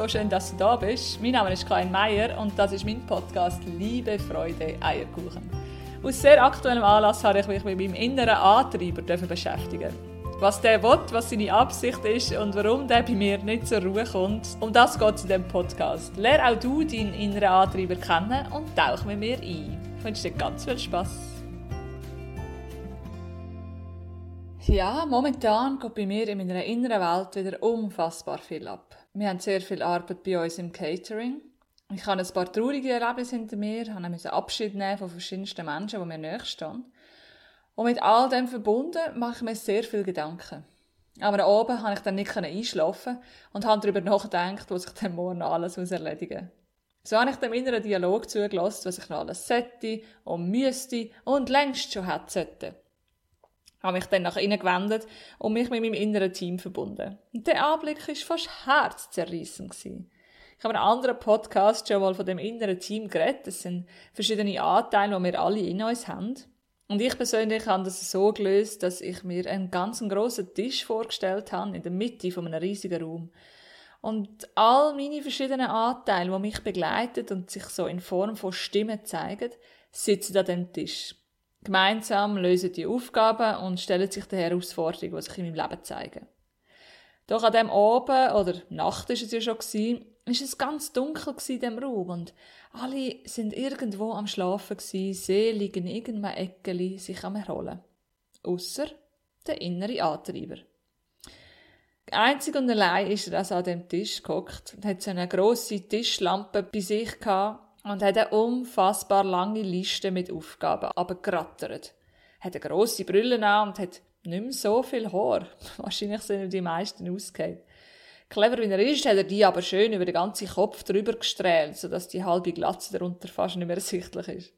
so schön, dass du da bist. Mein Name ist Karin Meier und das ist mein Podcast Liebe, Freude, Eierkuchen. Aus sehr aktuellem Anlass habe ich mich mit meinem inneren Antreiber beschäftigen. Was der will, was seine Absicht ist und warum der bei mir nicht zur Ruhe kommt. Um das geht es in diesem Podcast. Lerne auch du deinen inneren Antreiber kennen und tauch mit mir ein. Ich wünsche dir ganz viel Spass. Ja, momentan geht bei mir in meiner inneren Welt wieder unfassbar viel ab. Wir haben sehr viel Arbeit bei uns im Catering. Ich habe ein paar traurige Erlebnisse hinter mir, habe Abschied nehmen von verschiedensten Menschen, die mir näher stehen. Und mit all dem verbunden mache ich mir sehr viel Gedanken. Aber oben konnte ich dann nicht einschlafen und habe darüber nachgedacht, was ich dann morgen alles erledigen muss. So habe ich dem inneren Dialog zugelassen, was ich noch alles sollte und müsste und längst schon hätte habe mich dann nach innen gewendet und mich mit meinem inneren Team verbunden. Und der Anblick war fast herzzerreißend. Ich habe in einem anderen Podcast schon mal von dem inneren Team geredet. Das sind verschiedene Anteile, die wir alle in uns haben. Und ich persönlich habe das so gelöst, dass ich mir einen ganz grossen Tisch vorgestellt habe, in der Mitte von einem riesigen Raum. Und all meine verschiedenen Anteile, die mich begleiten und sich so in Form von Stimmen zeigen, sitzen an dem Tisch. Gemeinsam lösen die Aufgaben und stellen sich der Herausforderungen, die sich in meinem Leben zeigen. Doch an dem Abend, oder Nacht ist es ja schon gewesen, ist es ganz dunkel in dem Raum und alle sind irgendwo am Schlafen gewesen, selig in irgendeinem Eckeli sich am Erholen. Ausser der innere Antreiber. Einzig und allein ist er also an dem Tisch gehockt und hat so eine grosse Tischlampe bei sich gehabt und hat eine unfassbar lange Liste mit Aufgaben abgerattert. Hat eine grosse Brille an und hat nicht mehr so viel Haar. Wahrscheinlich sind ihm die meisten ausgehend. Clever wie er ist, hat er die aber schön über den ganzen Kopf drüber gestrahlt, sodass die halbe Glatze darunter fast nicht mehr ersichtlich ist.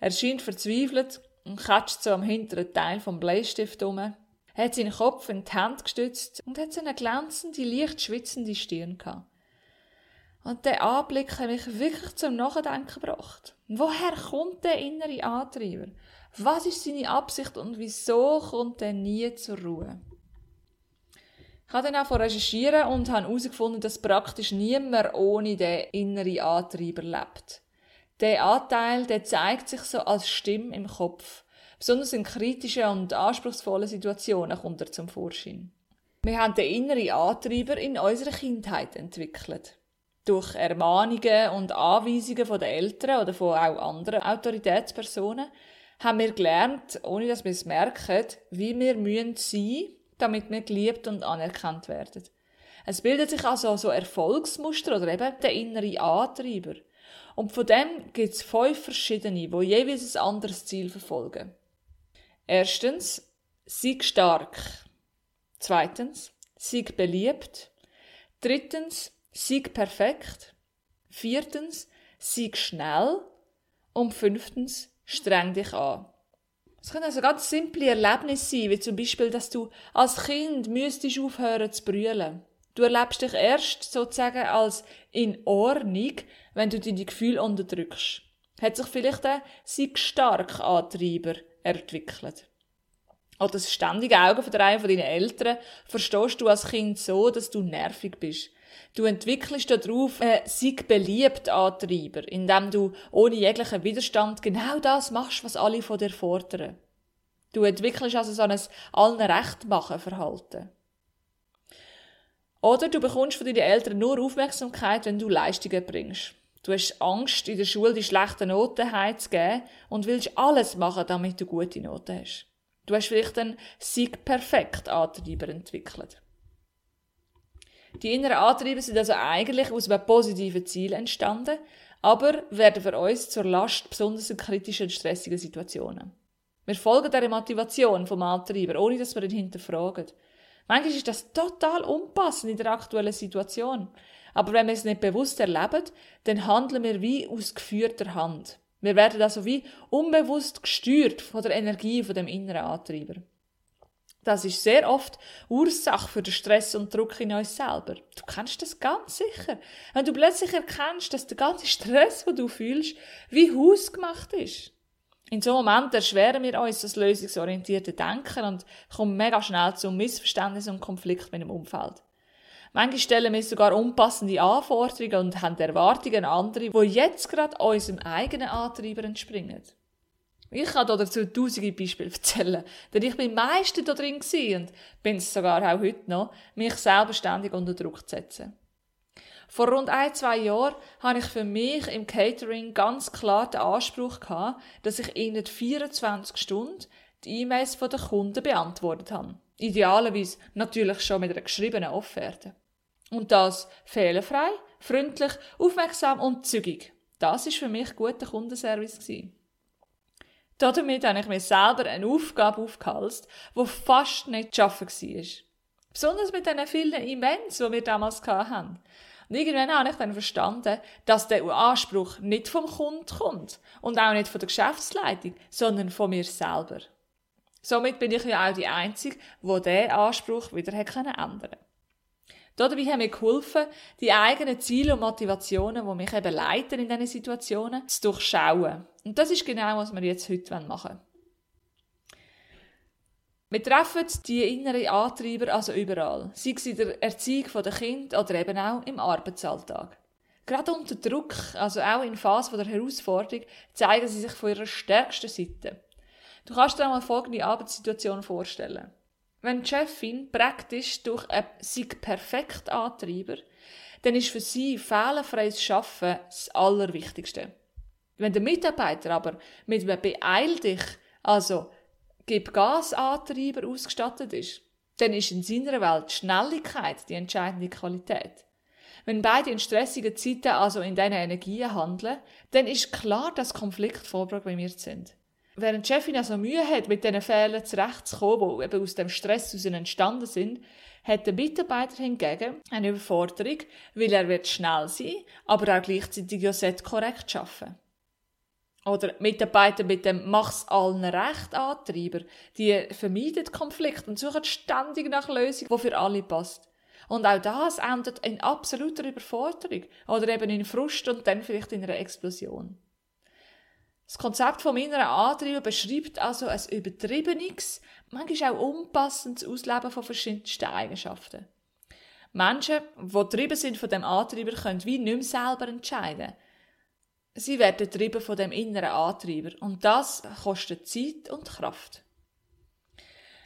Er scheint verzweifelt und katscht so am hinteren Teil vom Bleistift um, hat seinen Kopf in die Hand gestützt und hat so eine glänzende, leicht schwitzende Stirn gehabt. Und der Anblick hat mich wirklich zum Nachdenken gebracht. Woher kommt der innere Antreiber? Was ist seine Absicht und wieso kommt er nie zur Ruhe? Ich habe dann auch recherchieren und habe herausgefunden, dass praktisch niemand ohne den inneren Antreiber lebt. Der Anteil, der zeigt sich so als Stimme im Kopf. Besonders in kritischen und anspruchsvollen Situationen kommt er zum Vorschein. Wir haben den inneren Antreiber in unserer Kindheit entwickelt durch Ermahnungen und Anweisungen von den Eltern oder von auch anderen Autoritätspersonen haben wir gelernt, ohne dass wir es merken, wie wir sein, damit wir geliebt und anerkannt werden. Es bildet sich also so Erfolgsmuster oder eben der innere Antreiber. Und von dem gibt es fünf verschiedene, die jeweils ein anderes Ziel verfolgen. Erstens, sieg stark. Zweitens, sieg beliebt. Drittens, Sieg perfekt. Viertens, sieg schnell. Und fünftens, streng dich an. Es können also ganz simple Erlebnisse sein, wie zum Beispiel, dass du als Kind müsstest aufhören zu brüllen. Du erlebst dich erst sozusagen als in Ordnung, wenn du deine Gefühle unterdrückst. Hat sich vielleicht ein Sieg stark Antreiber entwickelt. Oder das ständige Augen von einem von deinen Eltern verstehst du als Kind so, dass du nervig bist. Du entwickelst darauf einen Sieg beliebt Antreiber, indem du ohne jeglichen Widerstand genau das machst, was alle von dir fordern. Du entwickelst also so ein allen Recht machen Verhalten. Oder du bekommst von deinen Eltern nur Aufmerksamkeit, wenn du Leistungen bringst. Du hast Angst, in der Schule die schlechten Noten heimzugeben und willst alles machen, damit du gute Noten hast. Du hast vielleicht einen Sieg perfekt Antreiber entwickelt. Die inneren Antriebe sind also eigentlich aus einem positiven Ziel entstanden, aber werden für uns zur Last, besonders in kritischen und stressigen Situationen. Wir folgen der Motivation vom Antreiber, ohne dass wir ihn hinterfragen. Manchmal ist das total unpassend in der aktuellen Situation. Aber wenn wir es nicht bewusst erleben, dann handeln wir wie aus geführter Hand. Wir werden also wie unbewusst gesteuert von der Energie von dem inneren Antreiber. Das ist sehr oft Ursache für den Stress und Druck in uns selber. Du kennst das ganz sicher. Wenn du plötzlich erkennst, dass der ganze Stress, den du fühlst, wie hausgemacht ist. In so einem Moment erschweren wir uns das lösungsorientierte Denken und kommen mega schnell zu Missverständnissen und Konflikten mit dem Umfeld. Manchmal stellen wir sogar unpassende Anforderungen und haben Erwartungen an andere, die jetzt gerade unserem eigenen Antreiber entspringen. Ich kann dazu tausende Beispiele erzählen, denn ich bin meistens da drin und bin es sogar auch heute noch, mich selbstständig unter Druck zu setzen. Vor rund ein, zwei Jahren habe ich für mich im Catering ganz klar den Anspruch gehabt, dass ich in 24 Stunden die E-Mails der Kunden beantwortet habe. Idealerweise natürlich schon mit einer geschriebenen Offerte. Und das fehlerfrei, freundlich, aufmerksam und zügig. Das ist für mich guter Kundenservice gewesen. Damit habe ich mir selber eine Aufgabe aufgehalst, die fast nicht zu schaffen war. Besonders mit diesen vielen Events, die wir damals hatten. Und irgendwann habe ich dann verstanden, dass der Anspruch nicht vom Kunden kommt und auch nicht von der Geschäftsleitung, sondern von mir selber. Somit bin ich ja auch die Einzige, die diesen Anspruch wieder ändern konnte. Dabei haben mir geholfen, die eigenen Ziele und Motivationen, die mich eben leiten in diesen Situationen, zu durchschauen. Und das ist genau, was wir jetzt heute machen wollen. Wir treffen die inneren Antreiber also überall, sei es in der Erziehung der Kinder oder eben auch im Arbeitsalltag. Gerade unter Druck, also auch in Phasen der Herausforderung, zeigen sie sich von ihrer stärksten Seite. Du kannst dir einmal folgende Arbeitssituation vorstellen. Wenn die Chefin praktisch durch einen Sieg perfekt Antreiber, dann ist für sie fehlerfreies Schaffen das Allerwichtigste. Wenn der Mitarbeiter aber mit einem Beeil dich, also Gib Gas-Antreiber ausgestattet ist, dann ist in seiner Welt Schnelligkeit die entscheidende Qualität. Wenn beide in stressigen Zeiten also in diesen Energien handeln, dann ist klar, dass Konflikte vorprogrammiert sind. Während die Chefin also Mühe hat, mit diesen Fehlern zurechtzukommen, die eben aus dem Stress heraus entstanden sind, hat der Mitarbeiter hingegen eine Überforderung, weil er wird schnell sein, aber auch gleichzeitig ja korrekt arbeiten. Oder Mitarbeiter mit dem Mach's allen recht Antreiber, die vermeiden Konflikte und suchen ständig nach Lösungen, die für alle passt. Und auch das endet in absoluter Überforderung oder eben in Frust und dann vielleicht in einer Explosion. Das Konzept vom inneren Antrieb beschreibt also ein übertriebenes, manchmal auch unpassendes Ausleben von verschiedensten Eigenschaften. Menschen, die getrieben sind von dem Antreiber, können wie nicht mehr selber entscheiden. Sie werden getrieben von dem inneren Antreiber und das kostet Zeit und Kraft.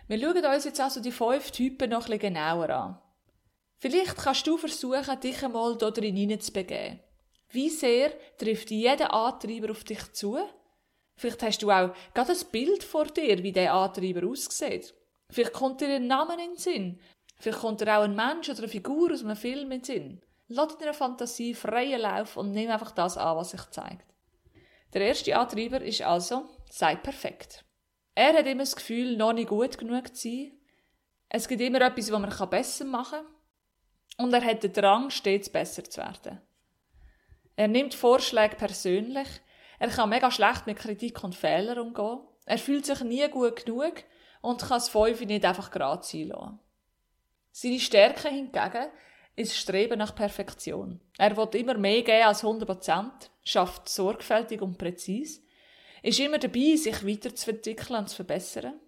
Wir schauen uns jetzt also die fünf Typen noch ein bisschen genauer an. Vielleicht kannst du versuchen, dich einmal da drin hineinzubegeben. Wie sehr trifft jeder Antreiber auf dich zu? Vielleicht hast du auch gerade ein Bild vor dir, wie der Antreiber aussieht. Vielleicht kommt dir ein Name in den Sinn. Vielleicht kommt dir auch ein Mensch oder eine Figur aus einem Film in den Sinn. Lass deiner Fantasie freien Lauf und nimm einfach das an, was sich zeigt. Der erste Antreiber ist also, sei perfekt. Er hat immer das Gefühl, noch nicht gut genug zu sein. Es gibt immer etwas, was man besser machen kann. Und er hat den Drang, stets besser zu werden. Er nimmt Vorschläge persönlich. Er kann mega schlecht mit Kritik und Fehlern umgehen. Er fühlt sich nie gut genug und kann das Fünfe nicht einfach gerade sein lassen. Seine Stärke hingegen ist Streben nach Perfektion. Er will immer mehr geben als 100%, schafft sorgfältig und präzise, ist immer dabei, sich weiterzuentwickeln und zu verbessern,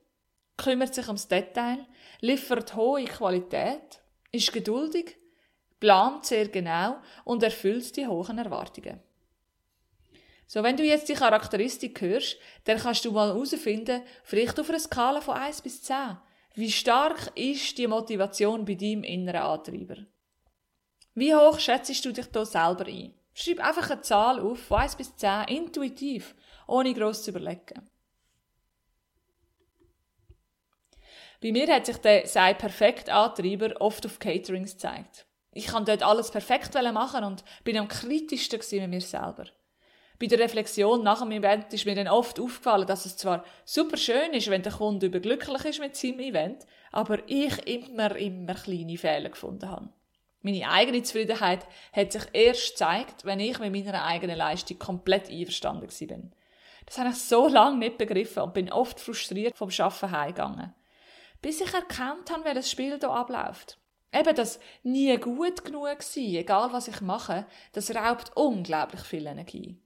kümmert sich ums Detail, liefert hohe Qualität, ist geduldig, plant sehr genau und erfüllt die hohen Erwartungen. So, wenn du jetzt die Charakteristik hörst, dann kannst du mal herausfinden, vielleicht auf einer Skala von 1 bis 10, wie stark ist die Motivation bei deinem inneren Antreiber? Wie hoch schätzt du dich da selber ein? Schreib einfach eine Zahl auf, von 1 bis 10, intuitiv, ohne gross zu überlegen. Bei mir hat sich der sei perfekt Antreiber oft auf Caterings gezeigt. Ich kann dort alles perfekt machen und bin am kritischsten mit mir selber. Bei der Reflexion nach dem Event ist mir dann oft aufgefallen, dass es zwar super schön ist, wenn der Kunde überglücklich ist mit seinem Event, aber ich immer, immer kleine Fehler gefunden habe. Meine eigene Zufriedenheit hat sich erst gezeigt, wenn ich mit meiner eigenen Leistung komplett einverstanden war. Das habe ich so lange nicht begriffen und bin oft frustriert vom Arbeiten heimgegangen. Bis ich erkannt habe, wie das Spiel hier abläuft. Eben das nie gut genug sein, egal was ich mache, das raubt unglaublich viel Energie.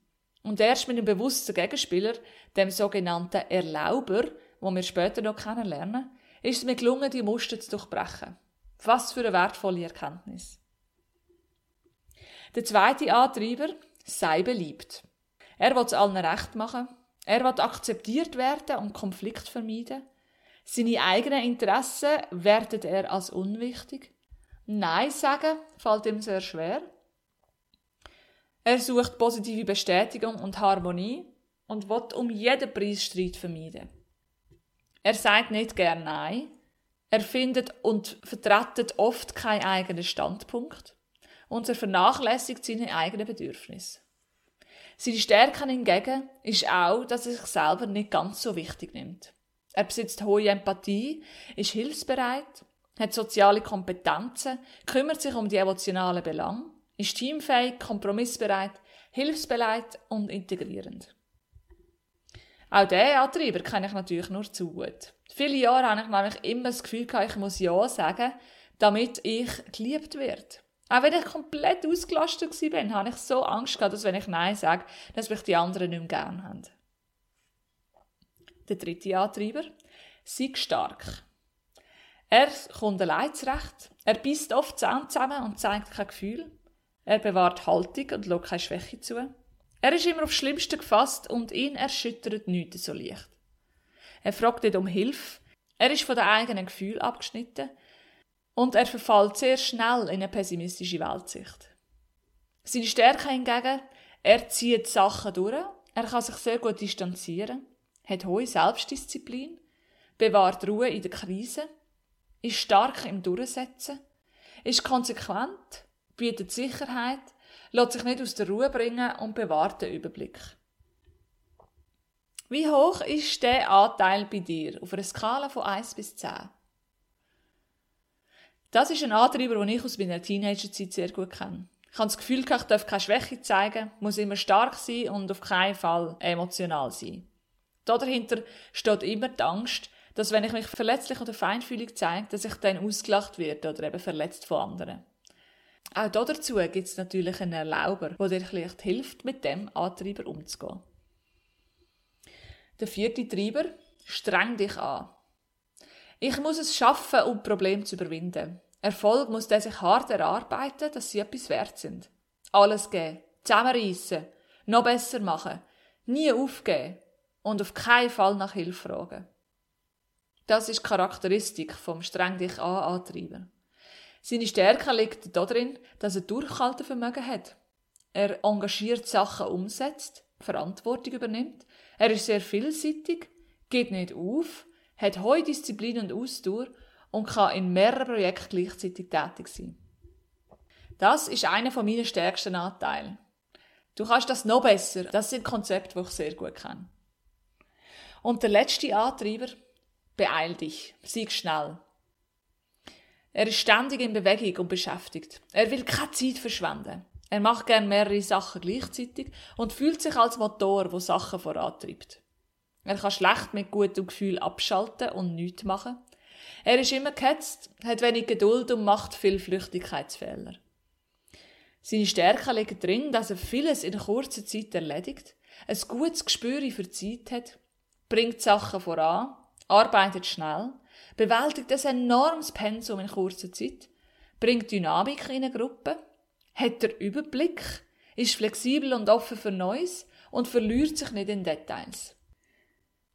Und erst mit einem bewussten Gegenspieler, dem sogenannten Erlauber, wo wir später noch kennenlernen, ist es mir gelungen, die Muster zu durchbrechen. Was für eine wertvolle Erkenntnis. Der zweite Antreiber, sei beliebt. Er will es allen recht machen. Er will akzeptiert werden und Konflikt vermeiden. Seine eigenen Interessen wertet er als unwichtig. Nein sagen fällt ihm sehr schwer. Er sucht positive Bestätigung und Harmonie und will um jeden Preis Streit vermeiden. Er sagt nicht gern Nein. Er findet und vertretet oft keinen eigenen Standpunkt und er vernachlässigt seine eigenen Bedürfnisse. Seine Stärke hingegen ist auch, dass er sich selber nicht ganz so wichtig nimmt. Er besitzt hohe Empathie, ist hilfsbereit, hat soziale Kompetenzen, kümmert sich um die emotionalen Belange, ist teamfähig, kompromissbereit, hilfsbereit und integrierend. Auch diesen Antreiber kenne ich natürlich nur zu gut. Viele Jahre habe ich nämlich immer das Gefühl ich muss Ja sagen, damit ich geliebt werde. Auch wenn ich komplett ausgelastet war, habe ich so Angst gehabt, dass wenn ich Nein sage, dass mich die anderen nicht mehr gerne haben. Der dritte Antreiber, sei stark. Er kommt allein zurecht. Er beißt oft Zähne zusammen und zeigt kein Gefühl. Er bewahrt Haltung und lässt keine Schwäche zu. Er ist immer aufs Schlimmste gefasst und ihn erschüttert nichts so leicht. Er fragt nicht um Hilfe. Er ist von den eigenen Gefühlen abgeschnitten und er verfällt sehr schnell in eine pessimistische Weltsicht. Seine Stärke hingegen, er zieht Sachen durch, er kann sich sehr gut distanzieren, hat hohe Selbstdisziplin, bewahrt Ruhe in der Krise, ist stark im Durchsetzen, ist konsequent, bietet Sicherheit, lässt sich nicht aus der Ruhe bringen und bewahrt den Überblick. Wie hoch ist der Anteil bei dir auf einer Skala von 1 bis 10? Das ist ein Antreiber, den ich aus meiner Teenagerzeit sehr gut kenne. Ich habe das Gefühl, ich darf keine Schwäche zeigen, muss immer stark sein und auf keinen Fall emotional sein. Dahinter steht immer die Angst, dass wenn ich mich verletzlich oder feinfühlig zeige, dass ich dann ausgelacht werde oder eben verletzt von anderen. Auch dazu gibt es natürlich einen Erlauber, der dir vielleicht hilft, mit dem Antreiber umzugehen. Der vierte Treiber, streng dich an. Ich muss es schaffen, um Probleme zu überwinden. Erfolg muss der sich hart erarbeiten, dass sie etwas wert sind. Alles geben, zusammenreissen, noch besser machen, nie aufgeben und auf keinen Fall nach Hilfe fragen. Das ist die Charakteristik vom streng dich an Antreiber. Seine Stärke liegt darin, dass er Durchhaltevermögen hat. Er engagiert Sachen umsetzt, Verantwortung übernimmt. Er ist sehr vielseitig, geht nicht auf hat hohe Disziplin und Ausdauer und kann in mehreren Projekten gleichzeitig tätig sein. Das ist einer von meinen stärksten Anteilen. Du kannst das noch besser. Das sind Konzepte, die ich sehr gut kenne. Und der letzte Antreiber, beeil dich, sieg schnell. Er ist ständig in Bewegung und beschäftigt. Er will keine Zeit verschwenden. Er macht gern mehrere Sachen gleichzeitig und fühlt sich als Motor, wo Sachen vorantreibt. Er kann schlecht mit gutem Gefühl abschalten und nichts machen. Er ist immer gehetzt, hat wenig Geduld und macht viel Flüchtigkeitsfehler. Seine Stärke liegt darin, dass er vieles in kurzer Zeit erledigt, ein gutes Gespür für Zeit hat, bringt Sachen voran, arbeitet schnell, bewältigt ein enormes Pensum in kurzer Zeit, bringt Dynamik in eine Gruppe, hat der Überblick, ist flexibel und offen für Neues und verliert sich nicht in Details.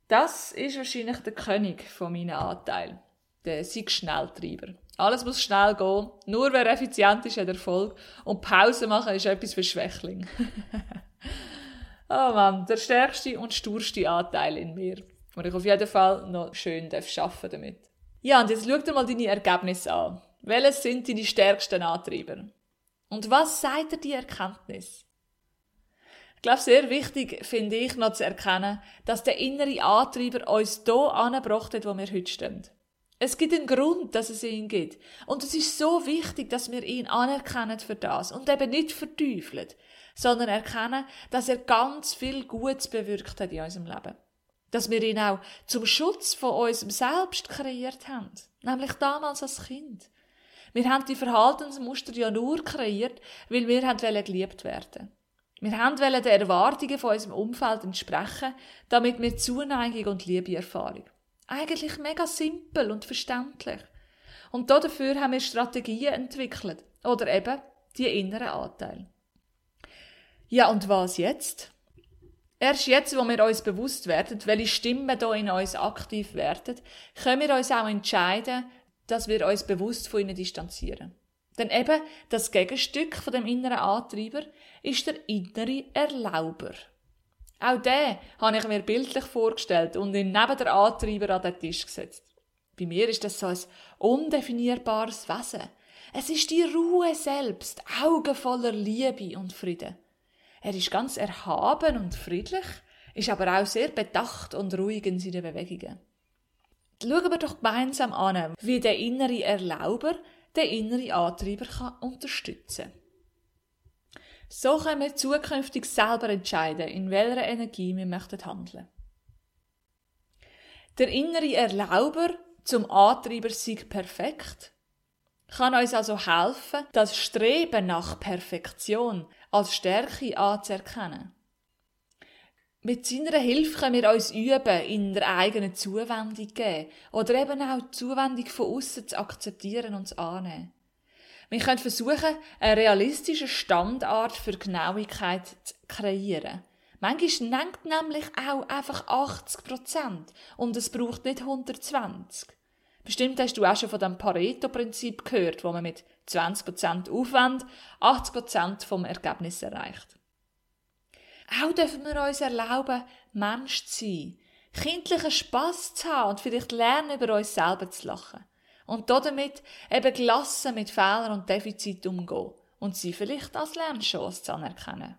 Das ist wahrscheinlich der König von meinen Anteilen. Der Sieg-Schnelltreiber. Alles muss schnell gehen. Nur wer effizient ist, hat Erfolg. Und Pause machen ist etwas für Schwächling. oh Mann, der stärkste und sturste Anteil in mir. Und ich auf jeden Fall noch schön arbeiten damit. Ja, und jetzt schau dir mal deine Ergebnisse an. Welches sind deine stärksten Antreiber? Und was sagt dir die Erkenntnis? glaube, sehr wichtig finde ich noch zu erkennen, dass der innere Antreiber uns hier angebracht hat, wo wir heute stehen. Es gibt einen Grund, dass es ihn gibt. Und es ist so wichtig, dass wir ihn anerkennen für das und eben nicht verteufeln, sondern erkennen, dass er ganz viel Gutes bewirkt hat in unserem Leben. Dass wir ihn auch zum Schutz von unserem Selbst kreiert haben. Nämlich damals als Kind. Wir haben die Verhaltensmuster ja nur kreiert, weil wir haben geliebt werden wir wollten den Erwartungen von unserem Umfeld entsprechen, damit wir Zuneigung und Liebe erfahren. Eigentlich mega simpel und verständlich. Und dafür haben wir Strategien entwickelt. Oder eben die inneren Anteile. Ja, und was jetzt? Erst jetzt, wo wir uns bewusst werden, welche Stimmen hier in uns aktiv werden, können wir uns auch entscheiden, dass wir uns bewusst von ihnen distanzieren. Denn eben das Gegenstück von dem inneren Antreiber ist der innere Erlauber. Auch den habe ich mir bildlich vorgestellt und ihn neben der Antreiber an den Tisch gesetzt. Bei mir ist das so ein undefinierbares Wesen. Es ist die Ruhe selbst, Augen voller Liebe und Frieden. Er ist ganz erhaben und friedlich, ist aber auch sehr bedacht und ruhig in seinen Bewegungen. Schauen wir doch gemeinsam an, wie der innere Erlauber den inneren Antreiber kann unterstützen kann. So können wir zukünftig selber entscheiden, in welcher Energie wir möchten handeln. Der innere Erlauber zum Antreiber sei perfekt, kann uns also helfen, das Streben nach Perfektion als Stärke anzuerkennen. Mit seiner Hilfe können wir uns üben, in der eigenen Zuwendung geben oder eben auch die Zuwendung von außen zu akzeptieren und zu annehmen. Wir können versuchen, einen realistischen Standard für Genauigkeit zu kreieren. Manchmal nennt nämlich auch einfach 80 Prozent und es braucht nicht 120. Bestimmt hast du auch schon von dem Pareto-Prinzip gehört, wo man mit 20% Aufwand 80% vom Ergebnis erreicht. Auch dürfen wir uns erlauben, Mensch zu sein, kindlichen Spass zu haben und vielleicht lernen, über uns selber zu lachen. Und damit eben gelassen mit Fehlern und Defiziten umgehen und sie vielleicht als Lernchance zu anerkennen.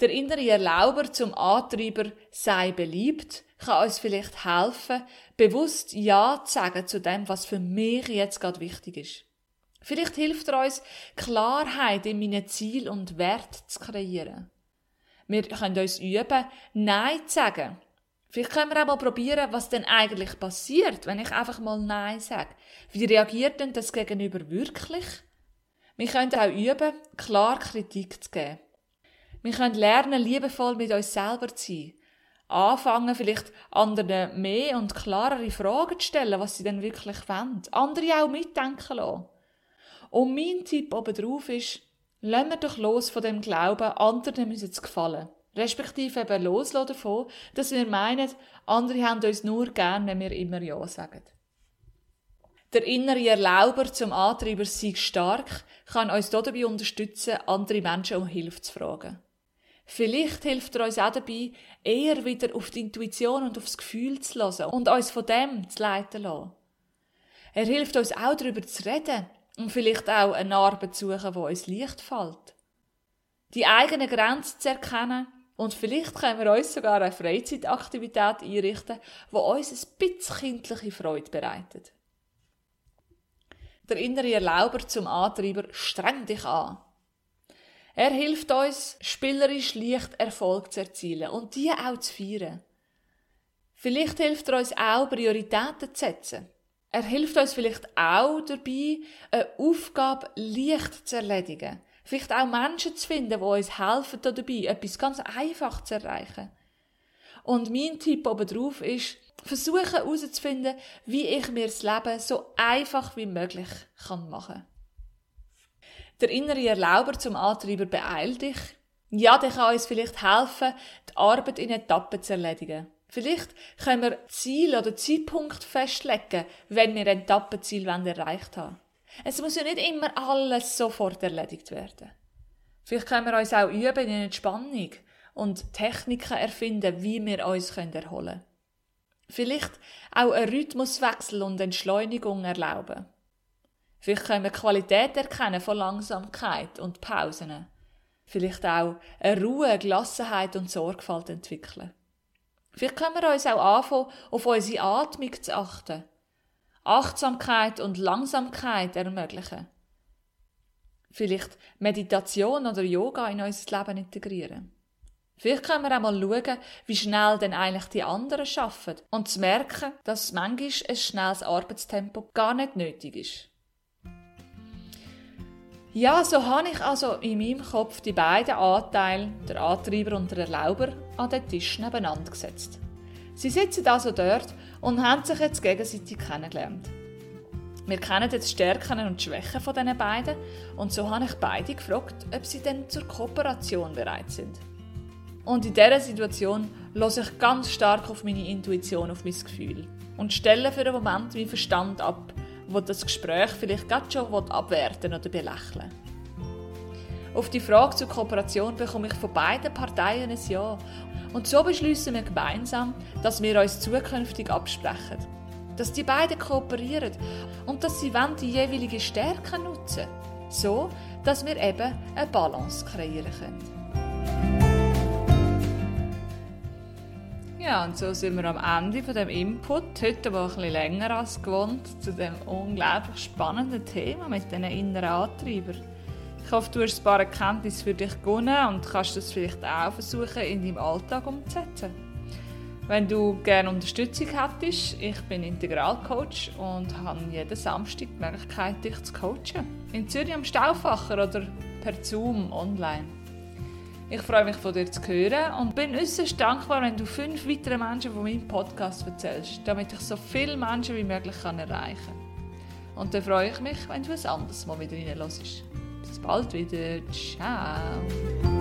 Der innere Erlauber zum Antreiber sei beliebt kann uns vielleicht helfen, bewusst Ja zu sagen zu dem, was für mich jetzt gerade wichtig ist. Vielleicht hilft er uns, Klarheit in meinen Ziel und Wert zu kreieren. Wir können uns üben, Nein zu sagen. Vielleicht können wir auch mal probieren, was denn eigentlich passiert, wenn ich einfach mal Nein sage. Wie reagiert denn das Gegenüber wirklich? Wir können auch üben, klar Kritik zu geben. Wir können lernen, liebevoll mit uns selber zu sein. Anfangen, vielleicht anderen mehr und klarere Fragen zu stellen, was sie denn wirklich wollen. Andere auch mitdenken lassen. Und mein Tipp obendrauf ist, lassen wir doch los von dem Glauben, anderen müssen es gefallen. Respektive eben loslassen davon, dass wir meinen, andere haben uns nur gern, wenn wir immer Ja sagen. Der innere Erlauber zum Antreiber sei stark, kann uns dabei unterstützen, andere Menschen um Hilfe zu fragen. Vielleicht hilft er uns auch dabei, eher wieder auf die Intuition und aufs Gefühl zu hören und uns von dem zu leiten lassen. Er hilft uns auch darüber zu reden und vielleicht auch eine Arbeit zu suchen, die uns leicht fällt. Die eigenen Grenzen zu erkennen und vielleicht können wir uns sogar eine Freizeitaktivität einrichten, die uns ein bisschen kindliche Freude bereitet. Der innere Erlauber zum Antreiber streng dich an. Er hilft uns, spielerisch leicht Erfolg zu erzielen und die auch zu feiern. Vielleicht hilft er uns auch, Prioritäten zu setzen. Er hilft uns vielleicht auch dabei, eine Aufgabe leicht zu erledigen. Vielleicht auch Menschen zu finden, die uns helfen dabei, etwas ganz einfach zu erreichen. Und mein Tipp obendrauf ist, versuchen herauszufinden, wie ich mir das Leben so einfach wie möglich machen kann. Der innere Erlauber zum Antreiber beeil dich. Ja, der kann uns vielleicht helfen, die Arbeit in Etappen zu erledigen. Vielleicht können wir Ziel oder Zeitpunkt festlegen, wenn wir ein Etappenziel erreicht haben. Es muss ja nicht immer alles sofort erledigt werden. Vielleicht können wir uns auch üben in Entspannung und Techniken erfinden, wie wir uns erholen können. Vielleicht auch einen Rhythmuswechsel und Entschleunigung erlauben. Vielleicht können wir Qualität erkennen von Langsamkeit und Pausen. Vielleicht auch eine Ruhe, Gelassenheit und Sorgfalt entwickeln. Vielleicht können wir uns auch anfangen, auf unsere Atmung zu achten. Achtsamkeit und Langsamkeit ermöglichen. Vielleicht Meditation oder Yoga in unser Leben integrieren. Vielleicht können wir auch mal schauen, wie schnell denn eigentlich die anderen arbeiten und zu merken, dass manchmal ein schnelles Arbeitstempo gar nicht nötig ist. Ja, so habe ich also in meinem Kopf die beiden Anteile, der Antreiber und der Erlauber, an den Tisch nebeneinander gesetzt. Sie sitzen also dort und haben sich jetzt gegenseitig kennengelernt. Wir kennen jetzt die Stärken und Schwächen von diesen beiden und so habe ich beide gefragt, ob sie denn zur Kooperation bereit sind. Und in dieser Situation lasse ich ganz stark auf meine Intuition, auf mein Gefühl und stelle für einen Moment meinen Verstand ab, wo das Gespräch vielleicht gerade schon abwerten oder belächeln Auf die Frage zur Kooperation bekomme ich von beiden Parteien ein Ja. Und so beschließen wir gemeinsam, dass wir uns zukünftig absprechen. Dass die beiden kooperieren und dass sie die jeweilige Stärke nutzen. So, dass wir eben eine Balance kreieren können. Ja, und so sind wir am Ende von dem Input. Heute aber ein bisschen länger als gewohnt zu dem unglaublich spannenden Thema mit diesen inneren Antreibern. Ich hoffe, du hast ein paar Erkenntnisse für dich gewonnen und kannst das vielleicht auch versuchen, in deinem Alltag umzusetzen. Wenn du gerne Unterstützung hättest, ich bin Integralcoach und habe jeden Samstag die Möglichkeit, dich zu coachen. In Zürich am Stauffacher oder per Zoom online. Ich freue mich von dir zu hören und bin äußerst dankbar, wenn du fünf weitere Menschen von meinem Podcast erzählst, damit ich so viele Menschen wie möglich kann erreichen kann. Und dann freue ich mich, wenn du ein anderes Mal wieder reinlässt. Bis bald wieder. Ciao.